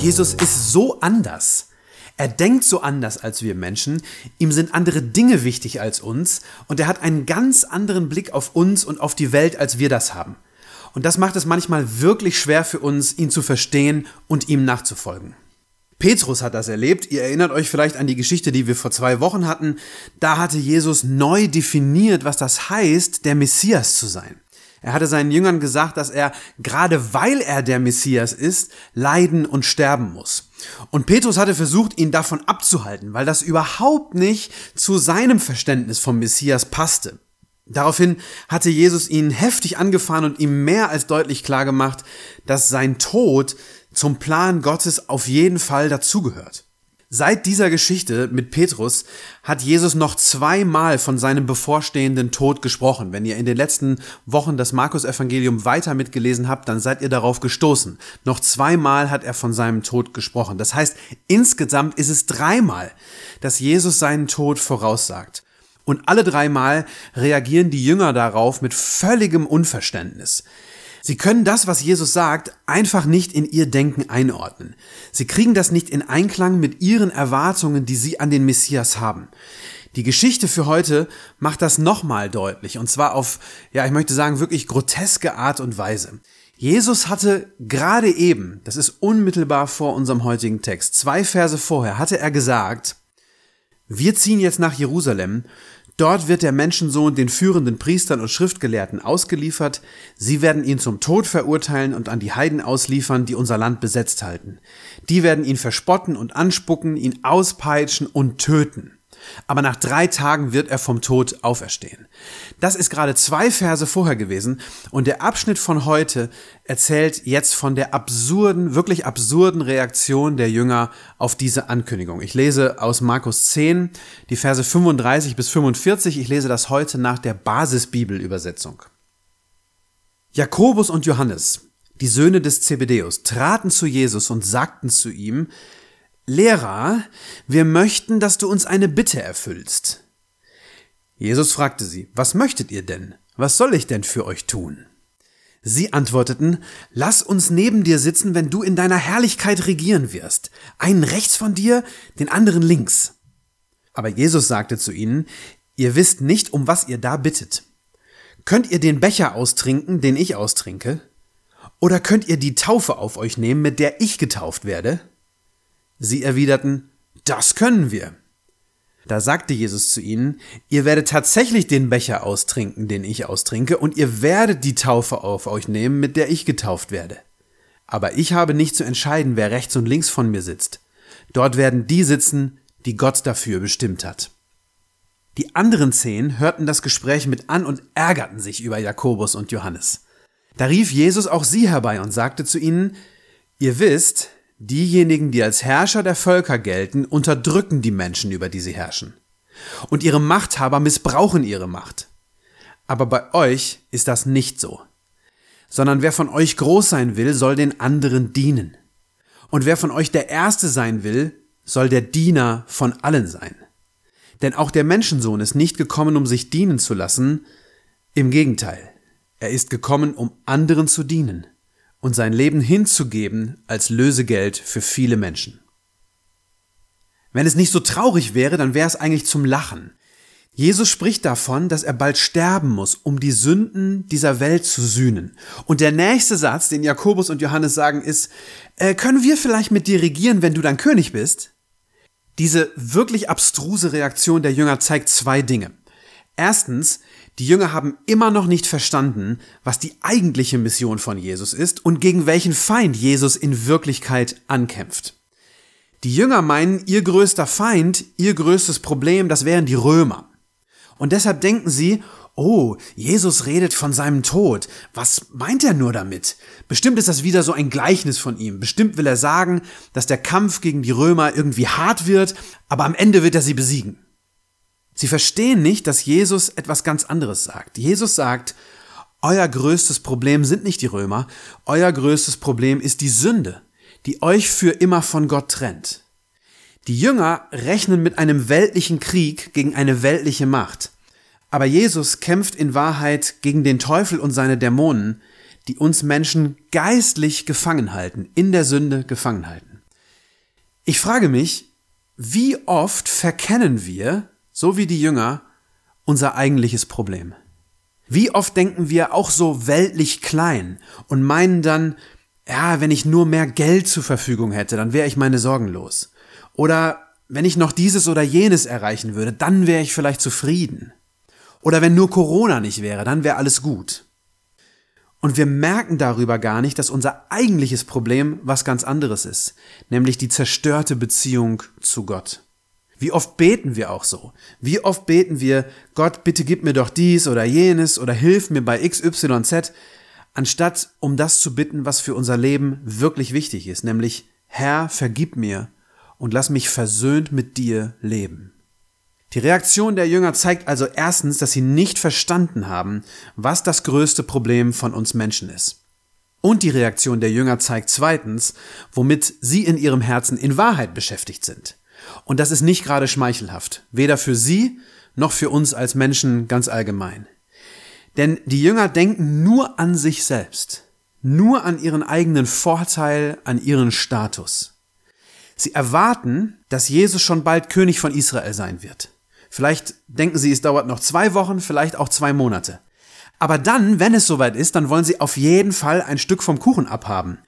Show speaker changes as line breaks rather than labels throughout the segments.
Jesus ist so anders. Er denkt so anders als wir Menschen, ihm sind andere Dinge wichtig als uns und er hat einen ganz anderen Blick auf uns und auf die Welt, als wir das haben. Und das macht es manchmal wirklich schwer für uns, ihn zu verstehen und ihm nachzufolgen. Petrus hat das erlebt. Ihr erinnert euch vielleicht an die Geschichte, die wir vor zwei Wochen hatten. Da hatte Jesus neu definiert, was das heißt, der Messias zu sein. Er hatte seinen Jüngern gesagt, dass er, gerade weil er der Messias ist, leiden und sterben muss. Und Petrus hatte versucht, ihn davon abzuhalten, weil das überhaupt nicht zu seinem Verständnis vom Messias passte. Daraufhin hatte Jesus ihn heftig angefahren und ihm mehr als deutlich klar gemacht, dass sein Tod zum Plan Gottes auf jeden Fall dazugehört. Seit dieser Geschichte mit Petrus hat Jesus noch zweimal von seinem bevorstehenden Tod gesprochen. Wenn ihr in den letzten Wochen das Markus-Evangelium weiter mitgelesen habt, dann seid ihr darauf gestoßen. Noch zweimal hat er von seinem Tod gesprochen. Das heißt, insgesamt ist es dreimal, dass Jesus seinen Tod voraussagt. Und alle dreimal reagieren die Jünger darauf mit völligem Unverständnis. Sie können das, was Jesus sagt, einfach nicht in ihr Denken einordnen. Sie kriegen das nicht in Einklang mit ihren Erwartungen, die sie an den Messias haben. Die Geschichte für heute macht das nochmal deutlich, und zwar auf, ja, ich möchte sagen, wirklich groteske Art und Weise. Jesus hatte gerade eben, das ist unmittelbar vor unserem heutigen Text, zwei Verse vorher, hatte er gesagt, wir ziehen jetzt nach Jerusalem Dort wird der Menschensohn den führenden Priestern und Schriftgelehrten ausgeliefert. Sie werden ihn zum Tod verurteilen und an die Heiden ausliefern, die unser Land besetzt halten. Die werden ihn verspotten und anspucken, ihn auspeitschen und töten aber nach drei Tagen wird er vom Tod auferstehen. Das ist gerade zwei Verse vorher gewesen und der Abschnitt von heute erzählt jetzt von der absurden, wirklich absurden Reaktion der Jünger auf diese Ankündigung. Ich lese aus Markus 10 die Verse 35 bis 45. Ich lese das heute nach der Basisbibelübersetzung. Jakobus und Johannes, die Söhne des Zebedeus, traten zu Jesus und sagten zu ihm, Lehrer, wir möchten, dass du uns eine Bitte erfüllst. Jesus fragte sie, was möchtet ihr denn? Was soll ich denn für euch tun? Sie antworteten, lass uns neben dir sitzen, wenn du in deiner Herrlichkeit regieren wirst. Einen rechts von dir, den anderen links. Aber Jesus sagte zu ihnen, ihr wisst nicht, um was ihr da bittet. Könnt ihr den Becher austrinken, den ich austrinke? Oder könnt ihr die Taufe auf euch nehmen, mit der ich getauft werde? Sie erwiderten, das können wir. Da sagte Jesus zu ihnen, ihr werdet tatsächlich den Becher austrinken, den ich austrinke, und ihr werdet die Taufe auf euch nehmen, mit der ich getauft werde. Aber ich habe nicht zu entscheiden, wer rechts und links von mir sitzt. Dort werden die sitzen, die Gott dafür bestimmt hat. Die anderen zehn hörten das Gespräch mit an und ärgerten sich über Jakobus und Johannes. Da rief Jesus auch sie herbei und sagte zu ihnen, ihr wisst, Diejenigen, die als Herrscher der Völker gelten, unterdrücken die Menschen, über die sie herrschen. Und ihre Machthaber missbrauchen ihre Macht. Aber bei euch ist das nicht so. Sondern wer von euch groß sein will, soll den anderen dienen. Und wer von euch der Erste sein will, soll der Diener von allen sein. Denn auch der Menschensohn ist nicht gekommen, um sich dienen zu lassen, im Gegenteil, er ist gekommen, um anderen zu dienen und sein Leben hinzugeben als Lösegeld für viele Menschen. Wenn es nicht so traurig wäre, dann wäre es eigentlich zum Lachen. Jesus spricht davon, dass er bald sterben muss, um die Sünden dieser Welt zu sühnen. Und der nächste Satz, den Jakobus und Johannes sagen, ist, äh, können wir vielleicht mit dir regieren, wenn du dann König bist? Diese wirklich abstruse Reaktion der Jünger zeigt zwei Dinge. Erstens, die Jünger haben immer noch nicht verstanden, was die eigentliche Mission von Jesus ist und gegen welchen Feind Jesus in Wirklichkeit ankämpft. Die Jünger meinen, ihr größter Feind, ihr größtes Problem, das wären die Römer. Und deshalb denken sie, oh, Jesus redet von seinem Tod. Was meint er nur damit? Bestimmt ist das wieder so ein Gleichnis von ihm. Bestimmt will er sagen, dass der Kampf gegen die Römer irgendwie hart wird, aber am Ende wird er sie besiegen. Sie verstehen nicht, dass Jesus etwas ganz anderes sagt. Jesus sagt, euer größtes Problem sind nicht die Römer, euer größtes Problem ist die Sünde, die euch für immer von Gott trennt. Die Jünger rechnen mit einem weltlichen Krieg gegen eine weltliche Macht. Aber Jesus kämpft in Wahrheit gegen den Teufel und seine Dämonen, die uns Menschen geistlich gefangen halten, in der Sünde gefangen halten. Ich frage mich, wie oft verkennen wir, so wie die Jünger, unser eigentliches Problem? Wie oft denken wir auch so weltlich klein und meinen dann, ja, wenn ich nur mehr Geld zur Verfügung hätte, dann wäre ich meine Sorgen los. Oder wenn ich noch dieses oder jenes erreichen würde, dann wäre ich vielleicht zufrieden. Oder wenn nur Corona nicht wäre, dann wäre alles gut. Und wir merken darüber gar nicht, dass unser eigentliches Problem was ganz anderes ist, nämlich die zerstörte Beziehung zu Gott. Wie oft beten wir auch so? Wie oft beten wir, Gott, bitte gib mir doch dies oder jenes oder hilf mir bei XYZ, anstatt um das zu bitten, was für unser Leben wirklich wichtig ist, nämlich Herr, vergib mir und lass mich versöhnt mit dir leben. Die Reaktion der Jünger zeigt also erstens, dass sie nicht verstanden haben, was das größte Problem von uns Menschen ist. Und die Reaktion der Jünger zeigt zweitens, womit sie in ihrem Herzen in Wahrheit beschäftigt sind. Und das ist nicht gerade schmeichelhaft, weder für sie noch für uns als Menschen ganz allgemein. Denn die Jünger denken nur an sich selbst, nur an ihren eigenen Vorteil, an ihren Status. Sie erwarten, dass Jesus schon bald König von Israel sein wird. Vielleicht denken sie, es dauert noch zwei Wochen, vielleicht auch zwei Monate. Aber dann, wenn es soweit ist, dann wollen sie auf jeden Fall ein Stück vom Kuchen abhaben.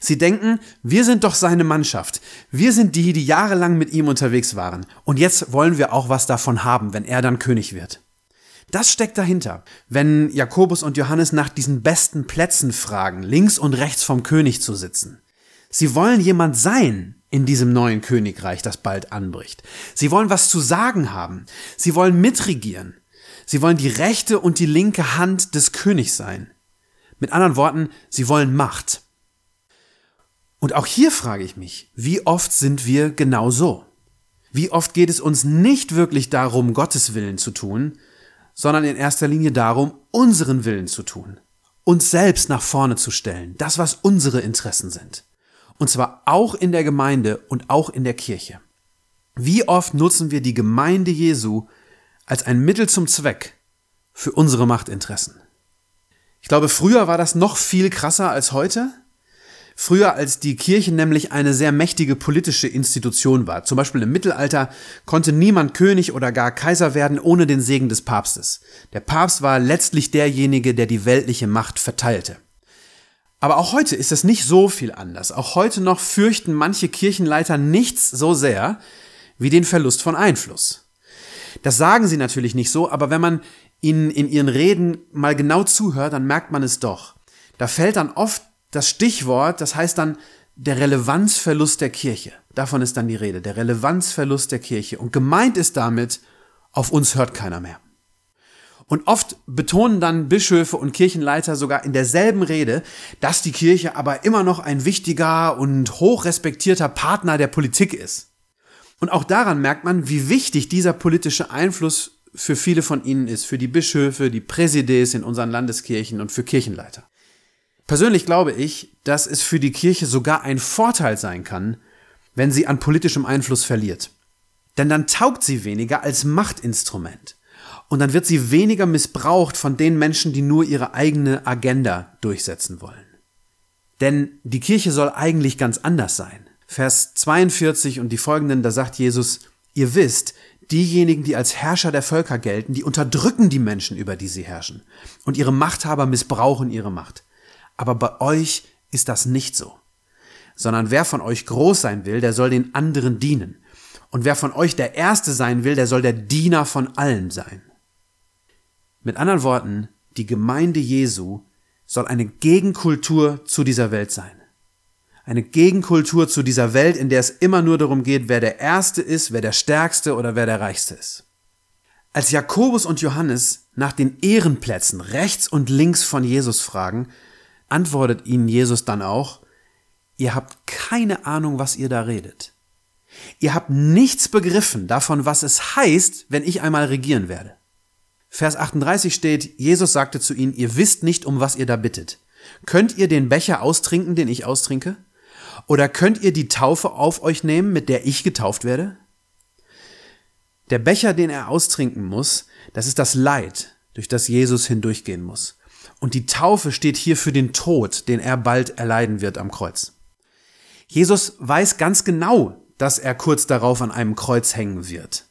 Sie denken, wir sind doch seine Mannschaft. Wir sind die, die jahrelang mit ihm unterwegs waren. Und jetzt wollen wir auch was davon haben, wenn er dann König wird. Das steckt dahinter. Wenn Jakobus und Johannes nach diesen besten Plätzen fragen, links und rechts vom König zu sitzen. Sie wollen jemand sein in diesem neuen Königreich, das bald anbricht. Sie wollen was zu sagen haben. Sie wollen mitregieren. Sie wollen die rechte und die linke Hand des Königs sein. Mit anderen Worten, sie wollen Macht. Und auch hier frage ich mich, wie oft sind wir genau so? Wie oft geht es uns nicht wirklich darum, Gottes Willen zu tun, sondern in erster Linie darum, unseren Willen zu tun, uns selbst nach vorne zu stellen, das, was unsere Interessen sind. Und zwar auch in der Gemeinde und auch in der Kirche. Wie oft nutzen wir die Gemeinde Jesu als ein Mittel zum Zweck für unsere Machtinteressen? Ich glaube, früher war das noch viel krasser als heute. Früher, als die Kirche nämlich eine sehr mächtige politische Institution war. Zum Beispiel im Mittelalter konnte niemand König oder gar Kaiser werden ohne den Segen des Papstes. Der Papst war letztlich derjenige, der die weltliche Macht verteilte. Aber auch heute ist es nicht so viel anders. Auch heute noch fürchten manche Kirchenleiter nichts so sehr wie den Verlust von Einfluss. Das sagen sie natürlich nicht so, aber wenn man ihnen in ihren Reden mal genau zuhört, dann merkt man es doch. Da fällt dann oft das Stichwort, das heißt dann der Relevanzverlust der Kirche. Davon ist dann die Rede, der Relevanzverlust der Kirche. Und gemeint ist damit, auf uns hört keiner mehr. Und oft betonen dann Bischöfe und Kirchenleiter sogar in derselben Rede, dass die Kirche aber immer noch ein wichtiger und hochrespektierter Partner der Politik ist. Und auch daran merkt man, wie wichtig dieser politische Einfluss für viele von ihnen ist, für die Bischöfe, die Präsides in unseren Landeskirchen und für Kirchenleiter. Persönlich glaube ich, dass es für die Kirche sogar ein Vorteil sein kann, wenn sie an politischem Einfluss verliert. Denn dann taugt sie weniger als Machtinstrument. Und dann wird sie weniger missbraucht von den Menschen, die nur ihre eigene Agenda durchsetzen wollen. Denn die Kirche soll eigentlich ganz anders sein. Vers 42 und die folgenden, da sagt Jesus, ihr wisst, diejenigen, die als Herrscher der Völker gelten, die unterdrücken die Menschen, über die sie herrschen. Und ihre Machthaber missbrauchen ihre Macht. Aber bei euch ist das nicht so. Sondern wer von euch groß sein will, der soll den anderen dienen. Und wer von euch der Erste sein will, der soll der Diener von allen sein. Mit anderen Worten, die Gemeinde Jesu soll eine Gegenkultur zu dieser Welt sein. Eine Gegenkultur zu dieser Welt, in der es immer nur darum geht, wer der Erste ist, wer der Stärkste oder wer der Reichste ist. Als Jakobus und Johannes nach den Ehrenplätzen rechts und links von Jesus fragen, antwortet ihnen Jesus dann auch, ihr habt keine Ahnung, was ihr da redet. Ihr habt nichts begriffen davon, was es heißt, wenn ich einmal regieren werde. Vers 38 steht, Jesus sagte zu ihnen, ihr wisst nicht, um was ihr da bittet. Könnt ihr den Becher austrinken, den ich austrinke? Oder könnt ihr die Taufe auf euch nehmen, mit der ich getauft werde? Der Becher, den er austrinken muss, das ist das Leid, durch das Jesus hindurchgehen muss. Und die Taufe steht hier für den Tod, den er bald erleiden wird am Kreuz. Jesus weiß ganz genau, dass er kurz darauf an einem Kreuz hängen wird.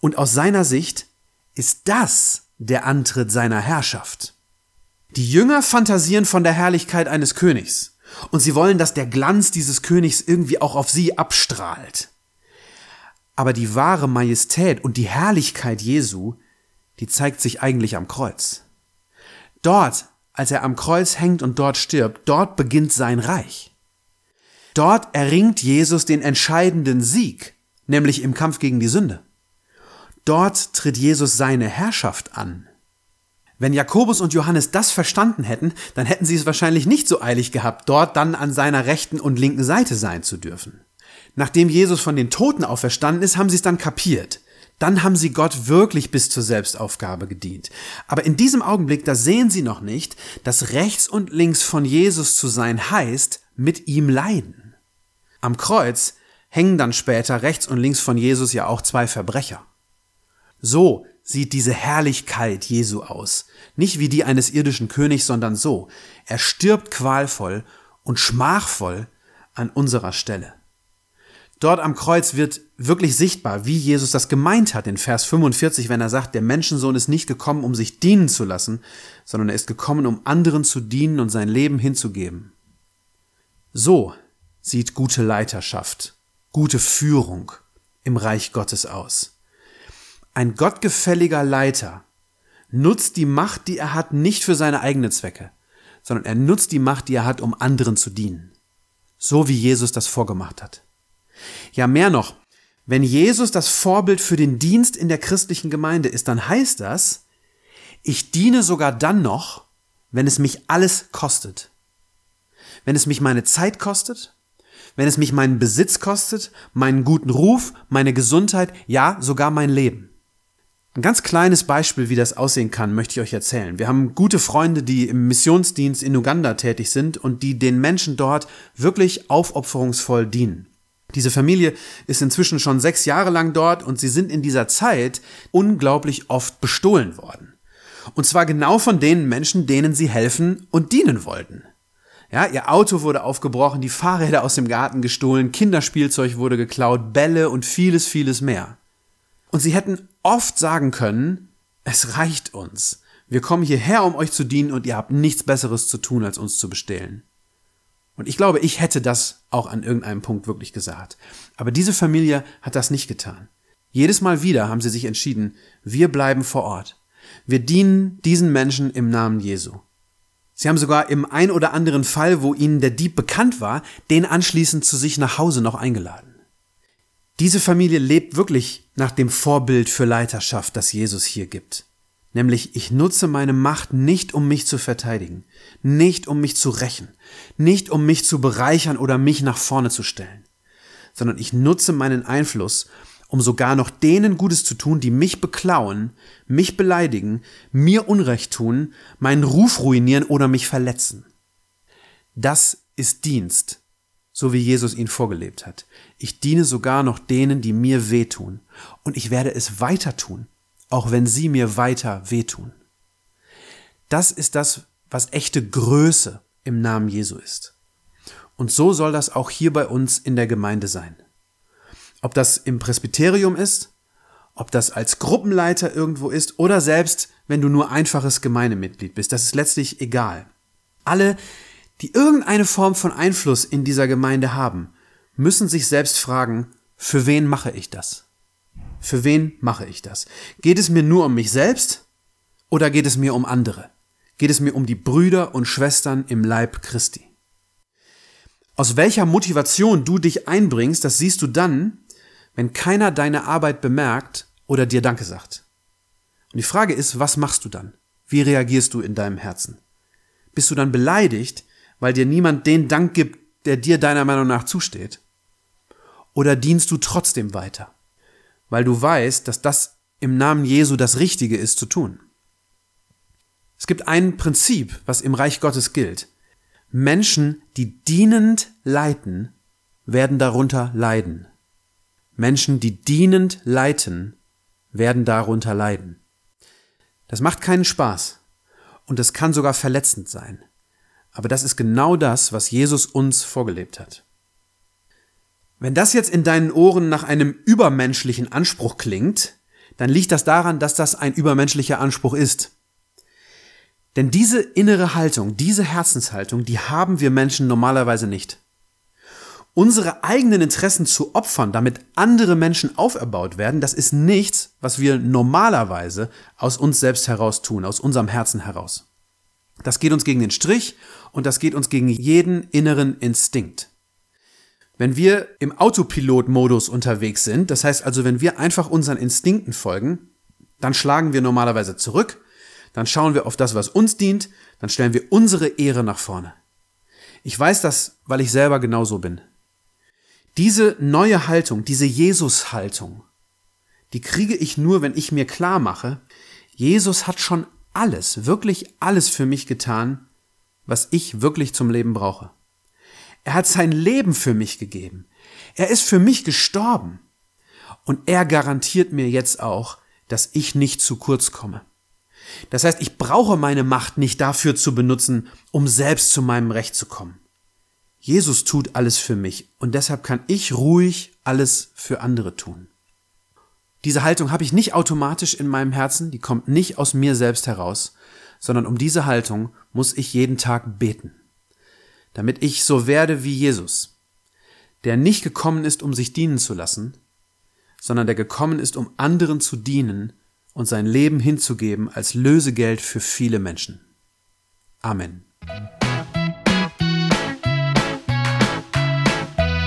Und aus seiner Sicht ist das der Antritt seiner Herrschaft. Die Jünger fantasieren von der Herrlichkeit eines Königs und sie wollen, dass der Glanz dieses Königs irgendwie auch auf sie abstrahlt. Aber die wahre Majestät und die Herrlichkeit Jesu, die zeigt sich eigentlich am Kreuz. Dort, als er am Kreuz hängt und dort stirbt, dort beginnt sein Reich. Dort erringt Jesus den entscheidenden Sieg, nämlich im Kampf gegen die Sünde. Dort tritt Jesus seine Herrschaft an. Wenn Jakobus und Johannes das verstanden hätten, dann hätten sie es wahrscheinlich nicht so eilig gehabt, dort dann an seiner rechten und linken Seite sein zu dürfen. Nachdem Jesus von den Toten auferstanden ist, haben sie es dann kapiert. Dann haben sie Gott wirklich bis zur Selbstaufgabe gedient. Aber in diesem Augenblick, da sehen sie noch nicht, dass rechts und links von Jesus zu sein heißt, mit ihm leiden. Am Kreuz hängen dann später rechts und links von Jesus ja auch zwei Verbrecher. So sieht diese Herrlichkeit Jesu aus. Nicht wie die eines irdischen Königs, sondern so. Er stirbt qualvoll und schmachvoll an unserer Stelle. Dort am Kreuz wird wirklich sichtbar, wie Jesus das gemeint hat in Vers 45, wenn er sagt, der Menschensohn ist nicht gekommen, um sich dienen zu lassen, sondern er ist gekommen, um anderen zu dienen und sein Leben hinzugeben. So sieht gute Leiterschaft, gute Führung im Reich Gottes aus. Ein gottgefälliger Leiter nutzt die Macht, die er hat, nicht für seine eigenen Zwecke, sondern er nutzt die Macht, die er hat, um anderen zu dienen. So wie Jesus das vorgemacht hat. Ja, mehr noch, wenn Jesus das Vorbild für den Dienst in der christlichen Gemeinde ist, dann heißt das, ich diene sogar dann noch, wenn es mich alles kostet. Wenn es mich meine Zeit kostet, wenn es mich meinen Besitz kostet, meinen guten Ruf, meine Gesundheit, ja, sogar mein Leben. Ein ganz kleines Beispiel, wie das aussehen kann, möchte ich euch erzählen. Wir haben gute Freunde, die im Missionsdienst in Uganda tätig sind und die den Menschen dort wirklich aufopferungsvoll dienen. Diese Familie ist inzwischen schon sechs Jahre lang dort und sie sind in dieser Zeit unglaublich oft bestohlen worden. Und zwar genau von den Menschen, denen sie helfen und dienen wollten. Ja, ihr Auto wurde aufgebrochen, die Fahrräder aus dem Garten gestohlen, Kinderspielzeug wurde geklaut, Bälle und vieles, vieles mehr. Und sie hätten oft sagen können, es reicht uns. Wir kommen hierher, um euch zu dienen und ihr habt nichts Besseres zu tun, als uns zu bestehlen. Und ich glaube, ich hätte das auch an irgendeinem Punkt wirklich gesagt. Aber diese Familie hat das nicht getan. Jedes Mal wieder haben sie sich entschieden, wir bleiben vor Ort. Wir dienen diesen Menschen im Namen Jesu. Sie haben sogar im ein oder anderen Fall, wo ihnen der Dieb bekannt war, den anschließend zu sich nach Hause noch eingeladen. Diese Familie lebt wirklich nach dem Vorbild für Leiterschaft, das Jesus hier gibt. Nämlich, ich nutze meine Macht nicht, um mich zu verteidigen, nicht um mich zu rächen, nicht um mich zu bereichern oder mich nach vorne zu stellen, sondern ich nutze meinen Einfluss, um sogar noch denen Gutes zu tun, die mich beklauen, mich beleidigen, mir Unrecht tun, meinen Ruf ruinieren oder mich verletzen. Das ist Dienst, so wie Jesus ihn vorgelebt hat. Ich diene sogar noch denen, die mir wehtun, und ich werde es weiter tun, auch wenn sie mir weiter wehtun. Das ist das, was echte Größe im Namen Jesu ist. Und so soll das auch hier bei uns in der Gemeinde sein. Ob das im Presbyterium ist, ob das als Gruppenleiter irgendwo ist oder selbst, wenn du nur einfaches Gemeindemitglied bist, das ist letztlich egal. Alle, die irgendeine Form von Einfluss in dieser Gemeinde haben, müssen sich selbst fragen, für wen mache ich das? Für wen mache ich das? Geht es mir nur um mich selbst oder geht es mir um andere? Geht es mir um die Brüder und Schwestern im Leib Christi? Aus welcher Motivation du dich einbringst, das siehst du dann, wenn keiner deine Arbeit bemerkt oder dir Danke sagt. Und die Frage ist, was machst du dann? Wie reagierst du in deinem Herzen? Bist du dann beleidigt, weil dir niemand den Dank gibt, der dir deiner Meinung nach zusteht? Oder dienst du trotzdem weiter, weil du weißt, dass das im Namen Jesu das Richtige ist zu tun? Es gibt ein Prinzip, was im Reich Gottes gilt. Menschen, die dienend leiten, werden darunter leiden. Menschen, die dienend leiten, werden darunter leiden. Das macht keinen Spaß und es kann sogar verletzend sein. Aber das ist genau das, was Jesus uns vorgelebt hat. Wenn das jetzt in deinen Ohren nach einem übermenschlichen Anspruch klingt, dann liegt das daran, dass das ein übermenschlicher Anspruch ist. Denn diese innere Haltung, diese Herzenshaltung, die haben wir Menschen normalerweise nicht. Unsere eigenen Interessen zu opfern, damit andere Menschen auferbaut werden, das ist nichts, was wir normalerweise aus uns selbst heraus tun, aus unserem Herzen heraus. Das geht uns gegen den Strich und das geht uns gegen jeden inneren Instinkt. Wenn wir im Autopilot-Modus unterwegs sind, das heißt also, wenn wir einfach unseren Instinkten folgen, dann schlagen wir normalerweise zurück dann schauen wir auf das, was uns dient, dann stellen wir unsere Ehre nach vorne. Ich weiß das, weil ich selber genauso bin. Diese neue Haltung, diese Jesus-Haltung, die kriege ich nur, wenn ich mir klar mache, Jesus hat schon alles, wirklich alles für mich getan, was ich wirklich zum Leben brauche. Er hat sein Leben für mich gegeben. Er ist für mich gestorben. Und er garantiert mir jetzt auch, dass ich nicht zu kurz komme. Das heißt, ich brauche meine Macht nicht dafür zu benutzen, um selbst zu meinem Recht zu kommen. Jesus tut alles für mich und deshalb kann ich ruhig alles für andere tun. Diese Haltung habe ich nicht automatisch in meinem Herzen, die kommt nicht aus mir selbst heraus, sondern um diese Haltung muss ich jeden Tag beten, damit ich so werde wie Jesus, der nicht gekommen ist, um sich dienen zu lassen, sondern der gekommen ist, um anderen zu dienen und sein Leben hinzugeben als Lösegeld für viele Menschen. Amen.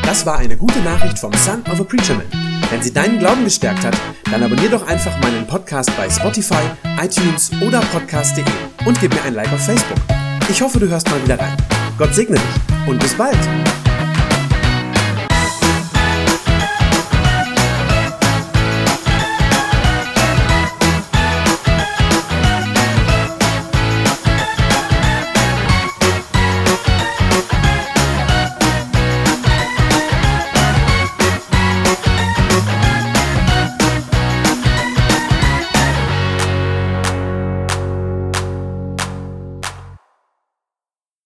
Das war eine gute Nachricht vom Son of a Preacher Man. Wenn sie deinen Glauben gestärkt hat, dann abonniere doch einfach meinen Podcast bei Spotify, iTunes oder podcast.de und gib mir ein Like auf Facebook. Ich hoffe, du hörst mal wieder rein. Gott segne dich und bis bald.